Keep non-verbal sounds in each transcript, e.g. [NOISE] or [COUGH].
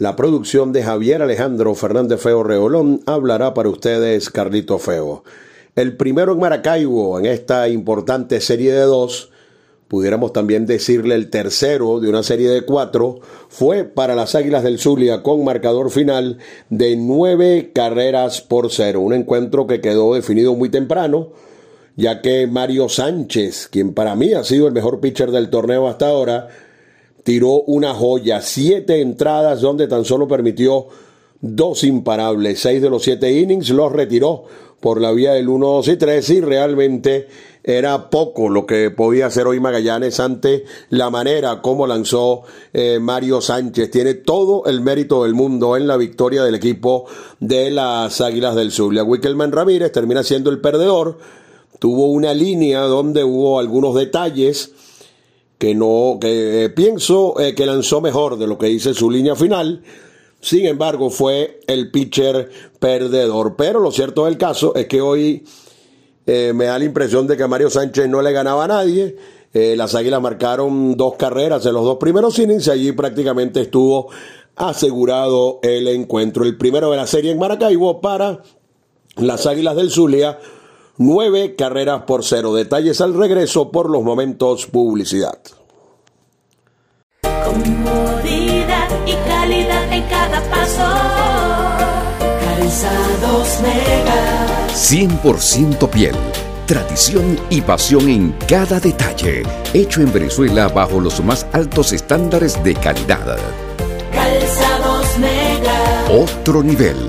la producción de Javier Alejandro Fernández Feo Reolón hablará para ustedes Carlito Feo. El primero en Maracaibo en esta importante serie de dos, pudiéramos también decirle el tercero de una serie de cuatro, fue para las Águilas del Zulia con marcador final de nueve carreras por cero. Un encuentro que quedó definido muy temprano, ya que Mario Sánchez, quien para mí ha sido el mejor pitcher del torneo hasta ahora, tiró una joya, siete entradas donde tan solo permitió dos imparables, seis de los siete innings los retiró por la vía del 1, 2 y 3 y realmente era poco lo que podía hacer hoy Magallanes ante la manera como lanzó eh, Mario Sánchez. Tiene todo el mérito del mundo en la victoria del equipo de las Águilas del Zulia. Wickelman Ramírez termina siendo el perdedor. Tuvo una línea donde hubo algunos detalles que no, que eh, pienso eh, que lanzó mejor de lo que dice su línea final. Sin embargo, fue el pitcher perdedor. Pero lo cierto del caso es que hoy eh, me da la impresión de que Mario Sánchez no le ganaba a nadie. las Águilas marcaron dos carreras en los dos primeros innings y allí prácticamente estuvo asegurado el encuentro. El primero de la serie en Maracaibo para las Águilas del Zulia Nueve carreras por cero. Detalles al regreso por los momentos publicidad. Comodidad y calidad en cada paso. Calzados Mega. 100% piel. Tradición y pasión en cada detalle. Hecho en Venezuela bajo los más altos estándares de calidad. Calzados Mega. Otro nivel.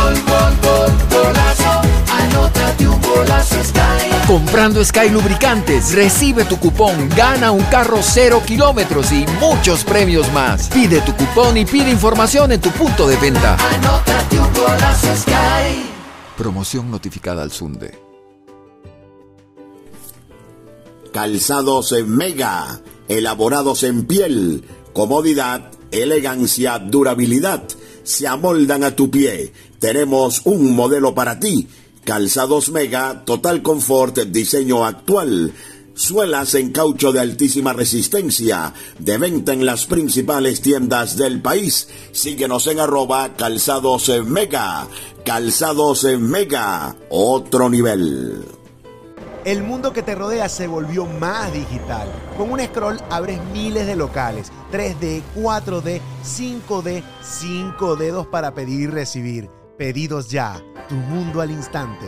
Comprando Sky Lubricantes, recibe tu cupón, gana un carro cero kilómetros y muchos premios más. Pide tu cupón y pide información en tu punto de venta. Anótate un golazo Sky. Promoción notificada al Sunde. Calzados en Mega, elaborados en piel, comodidad, elegancia, durabilidad, se amoldan a tu pie. Tenemos un modelo para ti Calzados Mega, total confort, diseño actual. Suelas en caucho de altísima resistencia, de venta en las principales tiendas del país. Síguenos en arroba calzados mega. Calzados mega, otro nivel. El mundo que te rodea se volvió más digital. Con un scroll abres miles de locales, 3D, 4D, 5D, 5 dedos para pedir y recibir Pedidos ya, tu mundo al instante.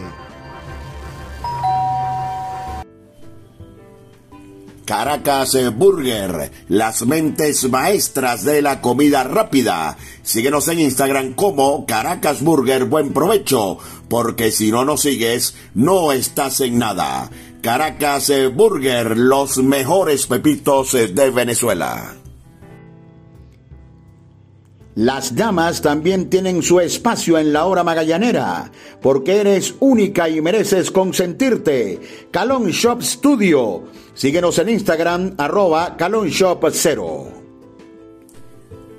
Caracas Burger, las mentes maestras de la comida rápida. Síguenos en Instagram como Caracas Burger Buen Provecho, porque si no nos sigues, no estás en nada. Caracas Burger, los mejores pepitos de Venezuela. Las damas también tienen su espacio en la hora magallanera, porque eres única y mereces consentirte. Calon Shop Studio. Síguenos en Instagram, arroba calonshop0.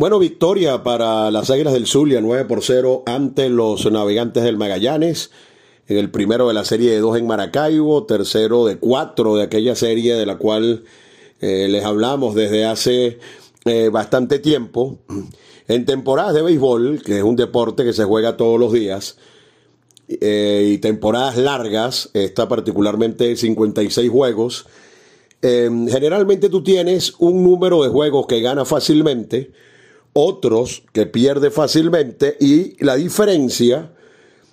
Bueno, victoria para las Águilas del Zulia, 9 por 0 ante los Navegantes del Magallanes. En el primero de la serie de dos en Maracaibo, tercero de cuatro de aquella serie de la cual eh, les hablamos desde hace eh, bastante tiempo. En temporadas de béisbol, que es un deporte que se juega todos los días, eh, y temporadas largas, está particularmente 56 juegos, generalmente tú tienes un número de juegos que gana fácilmente, otros que pierde fácilmente y la diferencia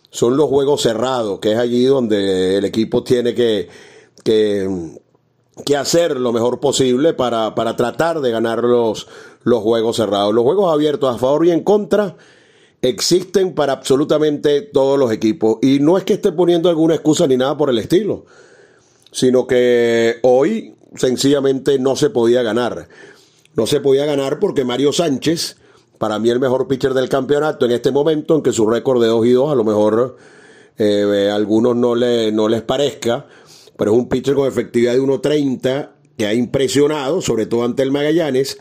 son los juegos cerrados, que es allí donde el equipo tiene que, que, hacer lo mejor posible para, para tratar de ganar los, los juegos cerrados. Los juegos abiertos a favor y en contra existen para absolutamente todos los equipos. Y no es que esté poniendo alguna excusa ni nada por el estilo, sino que hoy sencillamente no se podía ganar. No se podía ganar porque Mario Sánchez, para mí el mejor pitcher del campeonato en este momento, aunque su récord de 2 y 2 a lo mejor eh, a algunos no, le, no les parezca, pero es un pitcher con efectividad de 1.30 que ha impresionado, sobre todo ante el Magallanes.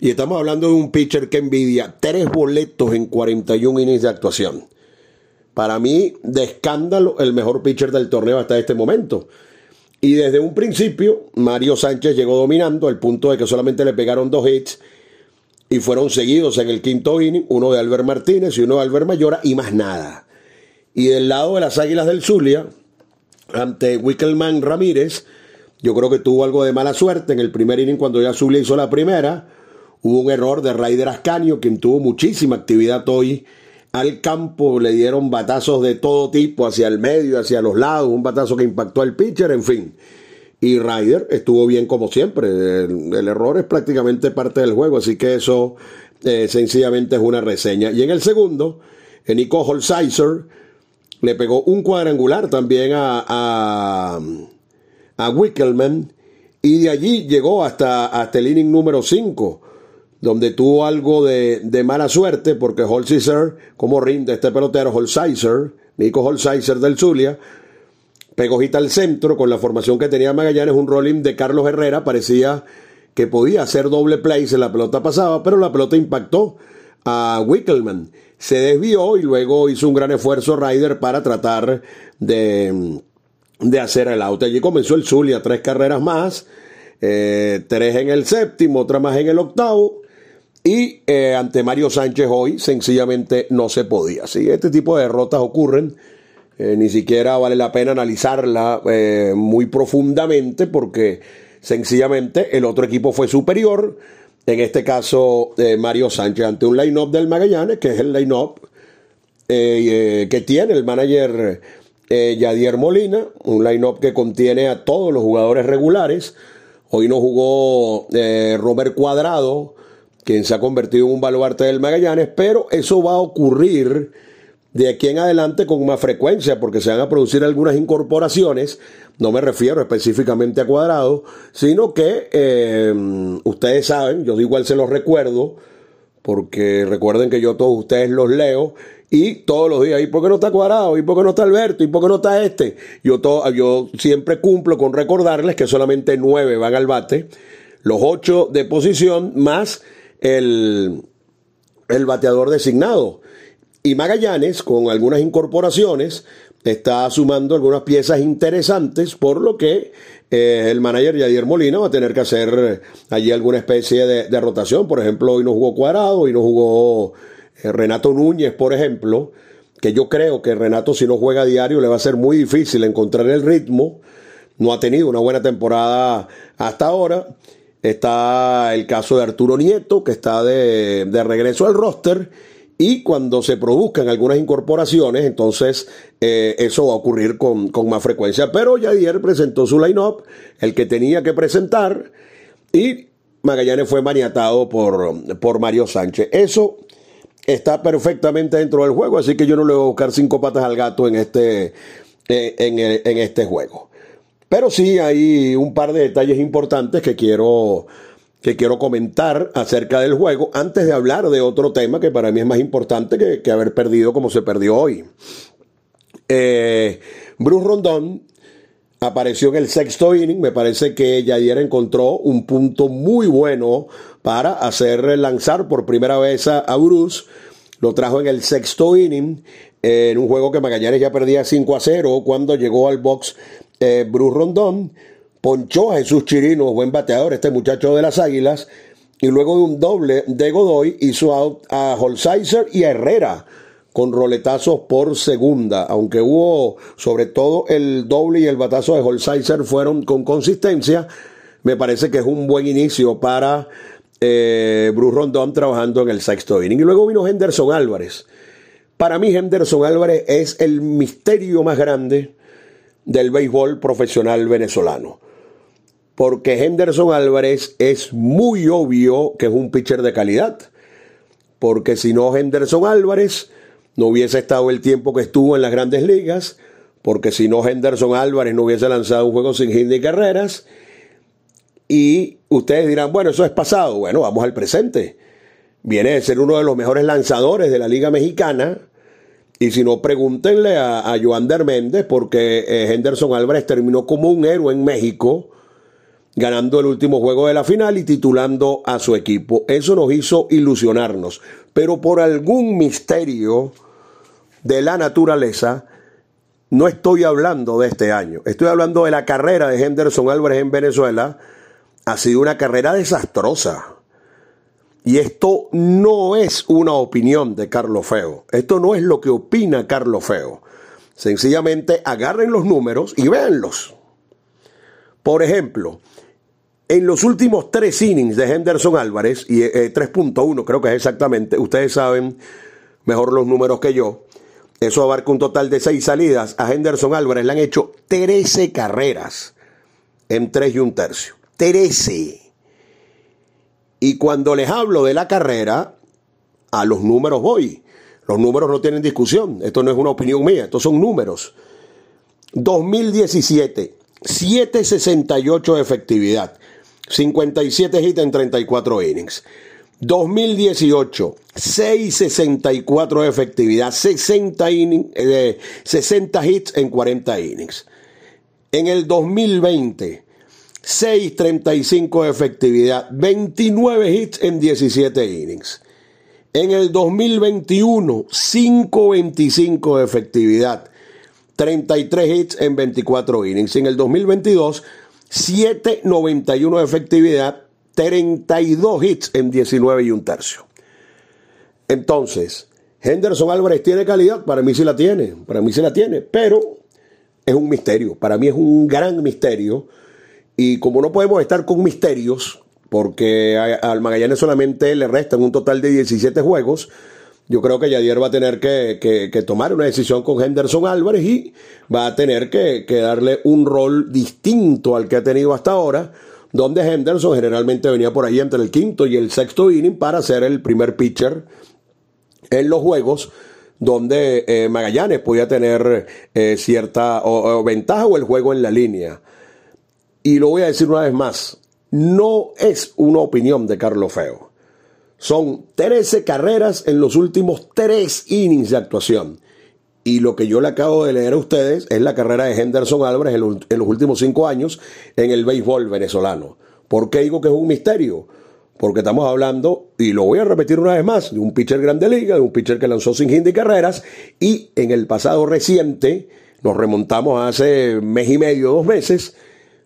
Y estamos hablando de un pitcher que envidia tres boletos en 41 innings de actuación. Para mí, de escándalo, el mejor pitcher del torneo hasta este momento. Y desde un principio, Mario Sánchez llegó dominando al punto de que solamente le pegaron dos hits y fueron seguidos en el quinto inning, uno de Albert Martínez y uno de Albert Mayora y más nada. Y del lado de las Águilas del Zulia, ante Wickelman Ramírez, yo creo que tuvo algo de mala suerte en el primer inning cuando ya Zulia hizo la primera. Hubo un error de Raider Ascanio, quien tuvo muchísima actividad hoy al campo, le dieron batazos de todo tipo, hacia el medio, hacia los lados, un batazo que impactó al pitcher, en fin. Y Ryder estuvo bien como siempre. El, error es prácticamente parte del juego, así que eso eh, sencillamente es una reseña. Y en el segundo, Nico Holsizer le pegó un cuadrangular también a, a, a Wickelman y de allí llegó hasta, hasta el inning número 5 donde tuvo algo de, de mala suerte, porque Holsizer, como rinde este pelotero, Holsizer, Nico Holsizer del Zulia, pegó hita al centro con la formación que tenía Magallanes, un rolling de Carlos Herrera, parecía que podía hacer doble play si la pelota pasaba, pero la pelota impactó a Wickelman. Se desvió y luego hizo un gran esfuerzo Ryder para tratar de, de hacer el out. Allí comenzó el Zulia, tres carreras más, eh, tres en el séptimo, otra más en el octavo. Y eh, ante Mario Sánchez hoy sencillamente no se podía. Si este tipo de derrotas ocurren, eh, ni siquiera vale la pena analizarla eh, muy profundamente porque sencillamente el otro equipo fue superior. En este caso, Mario Sánchez ante un line-up del Magallanes, que es el line-up que tiene el manager Yadier Molina, un line-up que contiene a todos los jugadores regulares. Hoy no jugó Robert Cuadrado, quien se ha convertido en un baluarte del Magallanes, pero eso va a ocurrir de aquí en adelante con más frecuencia, porque se van a producir algunas incorporaciones, no me refiero específicamente a Cuadrado, sino que eh, ustedes saben, yo igual se los recuerdo, porque recuerden que yo todos ustedes los leo y todos los días, ¿y por qué no está Cuadrado? ¿Y por qué no está Alberto? ¿Y por qué no está este? Yo, todo, yo siempre cumplo con recordarles que solamente nueve van al bate, los ocho de posición más el, el bateador designado. Y Magallanes, con algunas incorporaciones, está sumando algunas piezas interesantes, por lo que eh, el manager Yadier Molina va a tener que hacer allí alguna especie de, rotación. Por ejemplo, hoy no jugó Cuadrado, hoy no jugó eh, Renato Núñez, por ejemplo, que yo creo que Renato si no juega a diario le va a ser muy difícil encontrar el ritmo. No ha tenido una buena temporada hasta ahora. Está el caso de Arturo Nieto, que está de, regreso al roster. Y cuando se produzcan algunas incorporaciones, entonces eh, eso va a ocurrir con, más frecuencia. Pero ya ayer presentó su line-up, el que tenía que presentar, y Magallanes fue maniatado por, por Mario Sánchez. Eso está perfectamente dentro del juego, así que yo no le voy a buscar cinco patas al gato en este, eh, en este juego. Pero sí hay un par de detalles importantes que quiero, que quiero comentar acerca del juego antes de hablar de otro tema que para mí es más importante que, haber perdido como se perdió hoy. Eh, Bruce Rondón apareció en el sexto inning. Me parece que ayer encontró un punto muy bueno para hacer lanzar por primera vez a, a Bruce. Lo trajo en el sexto inning en un juego que Magallanes ya perdía 5 a 0 cuando llegó al box eh, Bruce Rondón, ponchó a Jesús Chirino, buen bateador, este muchacho de las Águilas, y luego de un doble de Godoy hizo out a Holsizer y a Herrera con roletazos por segunda, aunque hubo sobre todo el doble y el batazo de Holsizer fueron con consistencia, me parece que es un buen inicio para eh, Bruce Rondón trabajando en el sexto inning. Y luego vino Henderson Álvarez. Para mí Henderson Álvarez es el misterio más grande del béisbol profesional venezolano. Porque Henderson Álvarez es muy obvio que es un pitcher de calidad. Porque si no Henderson Álvarez no hubiese estado el tiempo que estuvo en las grandes ligas. Porque si no Henderson Álvarez no hubiese lanzado un juego sin hit ni carreras. Y ustedes dirán, bueno, eso es pasado. Bueno, vamos al presente. Viene de ser uno de los mejores lanzadores de la Liga Mexicana. Y si no, pregúntenle a, a Joander Méndez, porque eh, Henderson Álvarez terminó como un héroe en México, ganando el último juego de la final y titulando a su equipo. Eso nos hizo ilusionarnos. Pero por algún misterio de la naturaleza, no estoy hablando de este año. Estoy hablando de la carrera de Henderson Álvarez en Venezuela. Ha sido una carrera desastrosa. Y esto no es una opinión de Carlos Feo. Esto no es lo que opina Carlos Feo. Sencillamente agarren los números y véanlos. Por ejemplo, en los últimos tres innings de Henderson Álvarez, y 3.1 eh, creo que es exactamente, ustedes saben mejor los números que yo, eso abarca un total de seis salidas. A Henderson Álvarez le han hecho 13 carreras en tres y un tercio. 13. Y cuando les hablo de la carrera, a los números voy. Los números no tienen discusión. Esto no es una opinión mía, estos son números. 2017, 768 de efectividad, 57 hits en 34 innings. 2018, 664 de efectividad, 60, 60 hits en 40 innings. En el 2020, 6.35 de efectividad, 29 hits en 17 innings. En el 2021, 5.25 de efectividad, 33 hits en 24 innings. En el 2022, 7.91 de efectividad, 32 hits en 19 y un tercio. Entonces, Henderson Álvarez tiene calidad, para mí sí la tiene, para mí sí la tiene, pero es un misterio, para mí es un gran misterio y como no podemos estar con misterios, porque al Magallanes solamente le restan un total de 17 juegos, yo creo que Yadier va a tener que, tomar una decisión con Henderson Álvarez y va a tener que, darle un rol distinto al que ha tenido hasta ahora, donde Henderson generalmente venía por ahí entre el quinto y el sexto inning para ser el primer pitcher en los juegos donde eh, Magallanes podía tener eh, cierta ventaja o el juego en la línea y lo voy a decir una vez más, no es una opinión de Carlos Feo. Son 13 carreras en los últimos 3 innings de actuación. Y lo que yo le acabo de leer a ustedes es la carrera de Henderson Álvarez en los, últimos 5 años en el béisbol venezolano. ¿Por qué digo que es un misterio? Porque estamos hablando, y lo voy a repetir una vez más, de un pitcher grande liga, de un pitcher que lanzó sin hit de carreras, y en el pasado reciente, nos remontamos hace mes y medio, dos meses,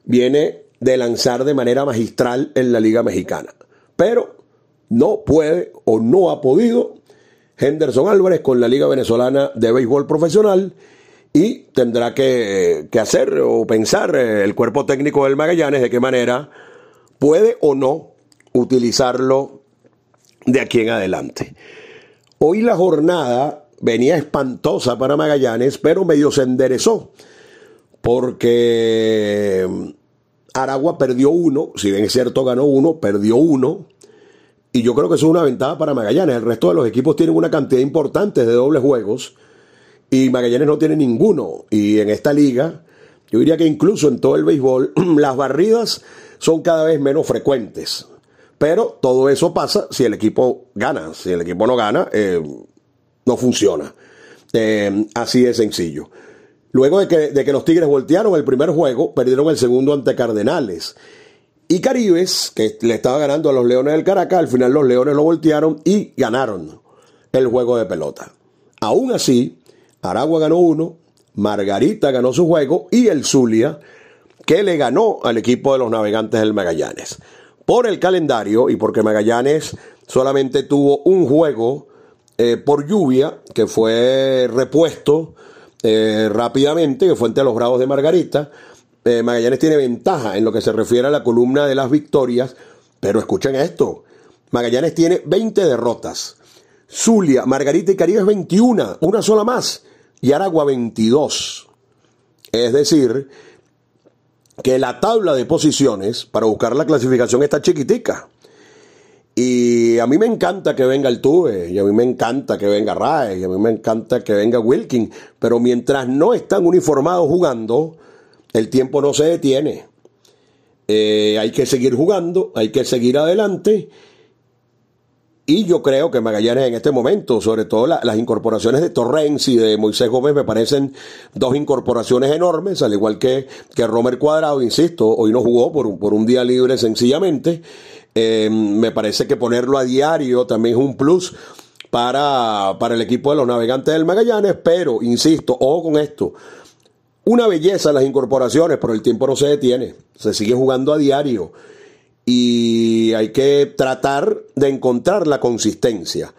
viene de lanzar de manera magistral en la Liga Mexicana. Pero no puede o no ha podido Henderson Álvarez con la Liga Venezolana de Béisbol Profesional y tendrá que, hacer o pensar eh, el cuerpo técnico del Magallanes de qué manera puede o no utilizarlo de aquí en adelante. Hoy la jornada venía espantosa para Magallanes, pero medio se enderezó porque mm, Aragua perdió uno, si bien es cierto ganó uno, perdió uno, y yo creo que eso es una ventaja para Magallanes. El resto de los equipos tienen una cantidad importante de dobles juegos y Magallanes no tiene ninguno. Y en esta liga, yo diría que incluso en todo el béisbol, [CLEARS THROAT] las barridas son cada vez menos frecuentes. Pero todo eso pasa si el equipo gana. Si el equipo no gana, eh, no funciona. Eh, así de sencillo. Luego de que, los Tigres voltearon el primer juego, perdieron el segundo ante Cardenales. Y Caribes, que le estaba ganando a los Leones del Caracas, al final los Leones lo voltearon y ganaron el juego de pelota. Aún así, Aragua ganó uno, Margarita ganó su juego y el Zulia, que le ganó al equipo de los navegantes del Magallanes. Por el calendario y porque Magallanes solamente tuvo un juego eh, por lluvia, que fue repuesto eh, rápidamente, que fue ante los Bravos de Margarita. Eh, Magallanes tiene ventaja en lo que se refiere a la columna de las victorias, pero escuchen esto, Magallanes tiene 20 derrotas. Zulia, Margarita y Caribe es 21, una sola más, y Aragua 22. Es decir, que la tabla de posiciones para buscar la clasificación está chiquitica. Y a mí me encanta que venga el Tuve, y a mí me encanta que venga Rae, y a mí me encanta que venga Wilkin, pero mientras no están uniformados jugando, el tiempo no se detiene. Eh, hay que seguir jugando, hay que seguir adelante. Y yo creo que Magallanes en este momento, sobre todo las incorporaciones de Torrens y de Moisés Gómez, me parecen dos incorporaciones enormes, al igual que, que Romer Cuadrado, insisto, hoy no jugó por un, por un día libre sencillamente. Eh, me parece que ponerlo a diario también es un plus para, para el equipo de los navegantes del Magallanes, pero, insisto, ojo con esto, una belleza las incorporaciones, pero el tiempo no se detiene, se sigue jugando a diario y hay que tratar de encontrar la consistencia.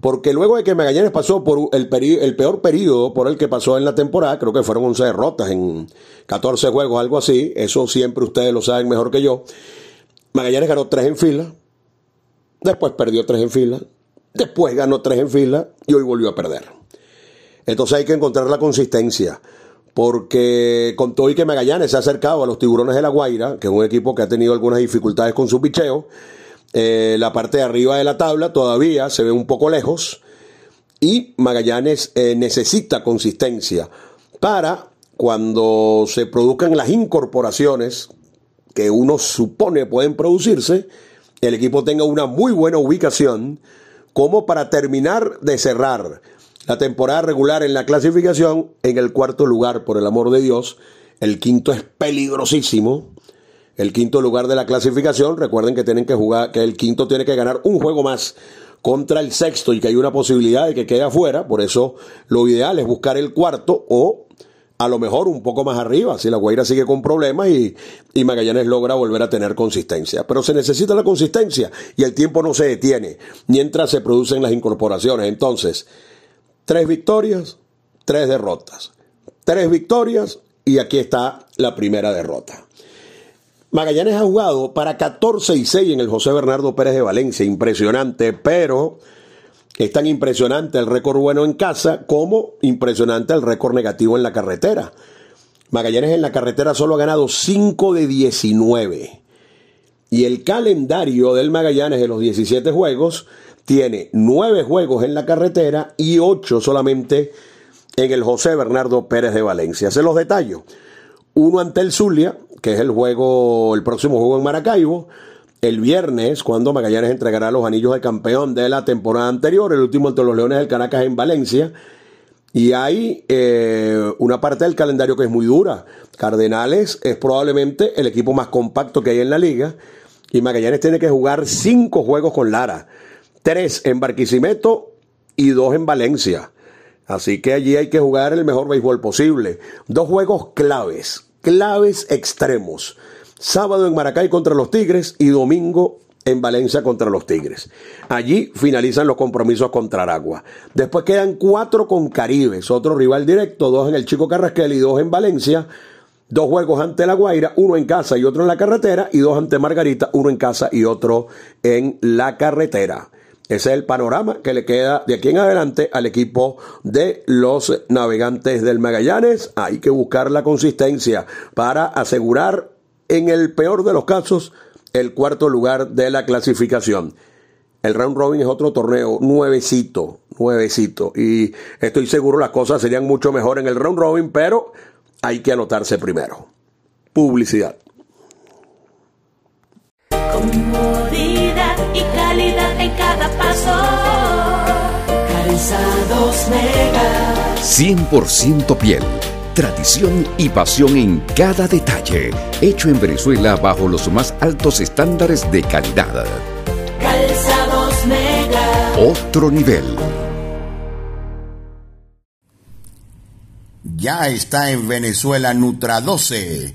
Porque luego de que Magallanes pasó por el, el peor periodo por el que pasó en la temporada, creo que fueron 11 derrotas en 14 juegos, algo así, eso siempre ustedes lo saben mejor que yo. Magallanes ganó 3 en fila, después perdió 3 en fila, después ganó 3 en fila y hoy volvió a perder. Entonces hay que encontrar la consistencia porque con todo y que Magallanes se ha acercado a los Tiburones de la Guaira, que es un equipo que ha tenido algunas dificultades con su picheo, eh, la parte de arriba de la tabla todavía se ve un poco lejos y Magallanes eh, necesita consistencia para cuando se produzcan las incorporaciones que uno supone pueden producirse, el equipo tenga una muy buena ubicación como para terminar de cerrar la temporada regular en la clasificación en el cuarto lugar, por el amor de Dios. El quinto es peligrosísimo. El quinto lugar de la clasificación, recuerden que tienen que jugar, que el quinto tiene que ganar un juego más contra el sexto y que hay una posibilidad de que quede afuera. Por eso lo ideal es buscar el cuarto o a lo mejor un poco más arriba, si la Guaira sigue con problemas y, Magallanes logra volver a tener consistencia. Pero se necesita la consistencia y el tiempo no se detiene mientras se producen las incorporaciones. Entonces, Tres victorias, tres derrotas. Tres victorias y aquí está la primera derrota. Magallanes ha jugado para 14 y 6 en el José Bernardo Pérez de Valencia. Impresionante, pero es tan impresionante el récord bueno en casa como impresionante el récord negativo en la carretera. Magallanes en la carretera solo ha ganado 5 de 19. Y el calendario del Magallanes de los 17 juegos tiene nueve juegos en la carretera y ocho solamente en el José Bernardo Pérez de Valencia. Se los detallo. Uno ante el Zulia, que es el juego, el próximo juego en Maracaibo. El viernes, cuando Magallanes entregará los anillos de campeón de la temporada anterior, el último ante los Leones del Caracas en Valencia. Y hay eh, una parte del calendario que es muy dura. Cardenales es probablemente el equipo más compacto que hay en la liga. Y Magallanes tiene que jugar cinco juegos con Lara tres en Barquisimeto y dos en Valencia. Así que allí hay que jugar el mejor béisbol posible. Dos juegos claves, claves extremos. Sábado en Maracay contra los Tigres y domingo en Valencia contra los Tigres. Allí finalizan los compromisos contra Aragua. Después quedan cuatro con Caribes, otro rival directo, dos en el Chico Carrasquel y dos en Valencia. Dos juegos ante La Guaira, uno en casa y otro en la carretera, y dos ante Margarita, uno en casa y otro en la carretera. Ese es el panorama que le queda de aquí en adelante al equipo de los navegantes del Magallanes. Hay que buscar la consistencia para asegurar, en el peor de los casos, el cuarto lugar de la clasificación. El round robin es otro torneo nuevecito, nuevecito. Y estoy seguro las cosas serían mucho mejor en el round robin, pero hay que anotarse primero. Publicidad. Comodidad y calidad en cada paso. Calzados Mega. 100% piel. Tradición y pasión en cada detalle. Hecho en Venezuela bajo los más altos estándares de calidad. Calzados Mega. Otro nivel. Ya está en Venezuela Nutra 12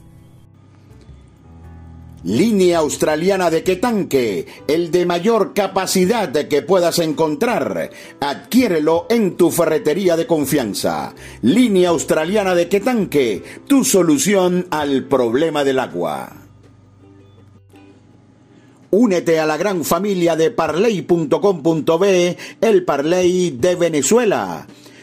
Línea australiana de Quetanque, el de mayor capacidad que puedas encontrar. Adquiérelo en tu ferretería de confianza. Línea australiana de Quetanque, tu solución al problema del agua. Únete a la gran familia de parley.com.be, el Parley de Venezuela.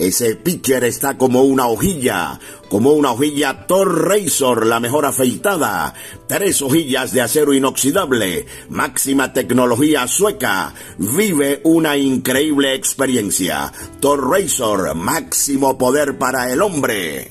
Ese pitcher está como una hojilla, como una hojilla Thor Razor, la mejor afeitada. Tres hojillas de acero inoxidable, máxima tecnología sueca. Vive una increíble experiencia. Thor Razor, máximo poder para el hombre.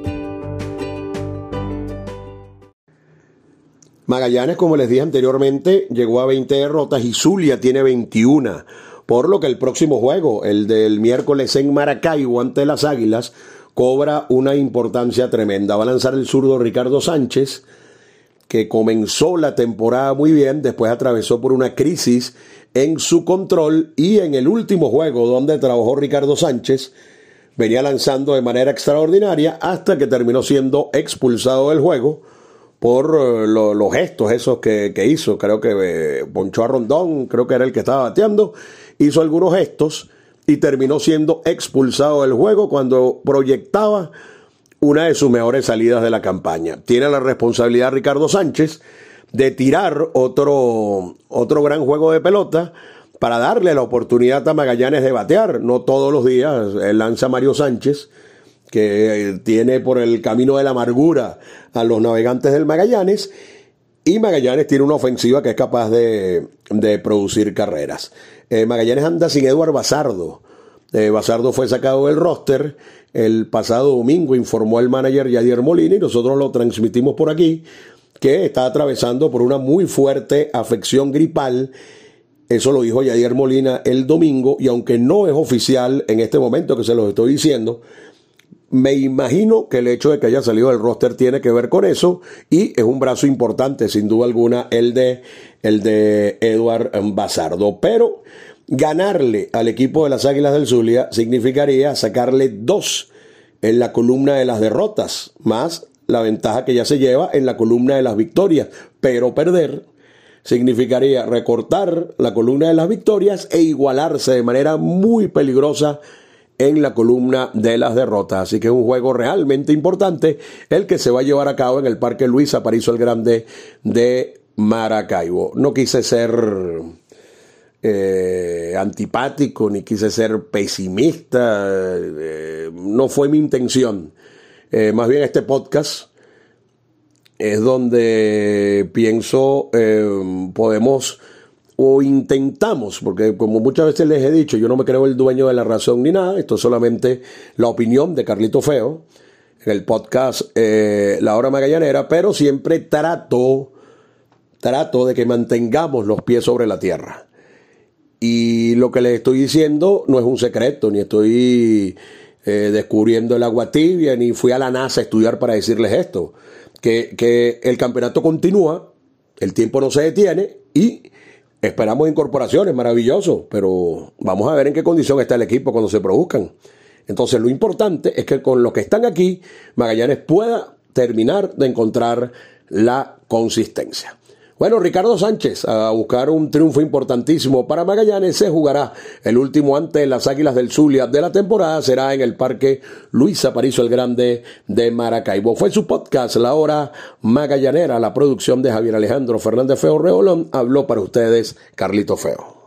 Magallanes, como les dije anteriormente, llegó a 20 derrotas y Zulia tiene 21. Por lo que el próximo juego, el del miércoles en Maracaibo ante las Águilas, cobra una importancia tremenda. Va a lanzar el zurdo Ricardo Sánchez, que comenzó la temporada muy bien, después atravesó por una crisis en su control y en el último juego donde trabajó Ricardo Sánchez, venía lanzando de manera extraordinaria hasta que terminó siendo expulsado del juego por eh, los gestos esos que, hizo. Creo que eh, ponchó a Rondón, creo que era el que estaba bateando, hizo algunos gestos y terminó siendo expulsado del juego cuando proyectaba una de sus mejores salidas de la campaña. Tiene la responsabilidad Ricardo Sánchez de tirar otro, otro gran juego de pelota para darle la oportunidad a Magallanes de batear. No todos los días lanza Mario Sánchez, que eh, tiene por el camino de la amargura a los navegantes del Magallanes. Y Magallanes tiene una ofensiva que es capaz de, producir carreras. Eh, Magallanes anda sin Eduard Bazardo. Eh, Bazardo fue sacado del roster el pasado domingo, informó el manager Yadier Molina y nosotros lo transmitimos por aquí, que está atravesando por una muy fuerte afección gripal. Eso lo dijo Yadier Molina el domingo y aunque no es oficial en este momento que se los estoy diciendo, me imagino que el hecho de que haya salido del roster tiene que ver con eso y es un brazo importante, sin duda alguna, el de, el de Eduard Bazardo. Pero Ganarle al equipo de las Águilas del Zulia significaría sacarle dos en la columna de las derrotas, más la ventaja que ya se lleva en la columna de las victorias. Pero perder significaría recortar la columna de las victorias e igualarse de manera muy peligrosa en la columna de las derrotas. Así que es un juego realmente importante el que se va a llevar a cabo en el Parque Luis Aparicio el Grande de Maracaibo. No quise ser eh, antipático ni quise ser pesimista, eh, no fue mi intención. Eh, más bien este podcast es donde pienso podemos o intentamos, porque como muchas veces les he dicho, yo no me creo el dueño de la razón ni nada, esto es solamente la opinión de Carlito Feo en el podcast La Hora Magallanera, pero siempre trato, trato de que mantengamos los pies sobre la tierra. Y lo que les estoy diciendo no es un secreto, ni estoy eh, descubriendo el agua tibia, ni fui a la NASA a estudiar para decirles esto. Que, que el campeonato continúa, el tiempo no se detiene y esperamos incorporaciones, maravilloso, pero vamos a ver en qué condición está el equipo cuando se produzcan. Entonces lo importante es que con los que están aquí, Magallanes pueda terminar de encontrar la consistencia. Bueno, Ricardo Sánchez a buscar un triunfo importantísimo para Magallanes. Se jugará el último ante las Águilas del Zulia de la temporada. Será en el Parque Luis Aparicio el Grande de Maracaibo. Fue su podcast, La Hora Magallanera, la producción de Javier Alejandro Fernández Feo Reolón. Habló para ustedes Carlito Feo.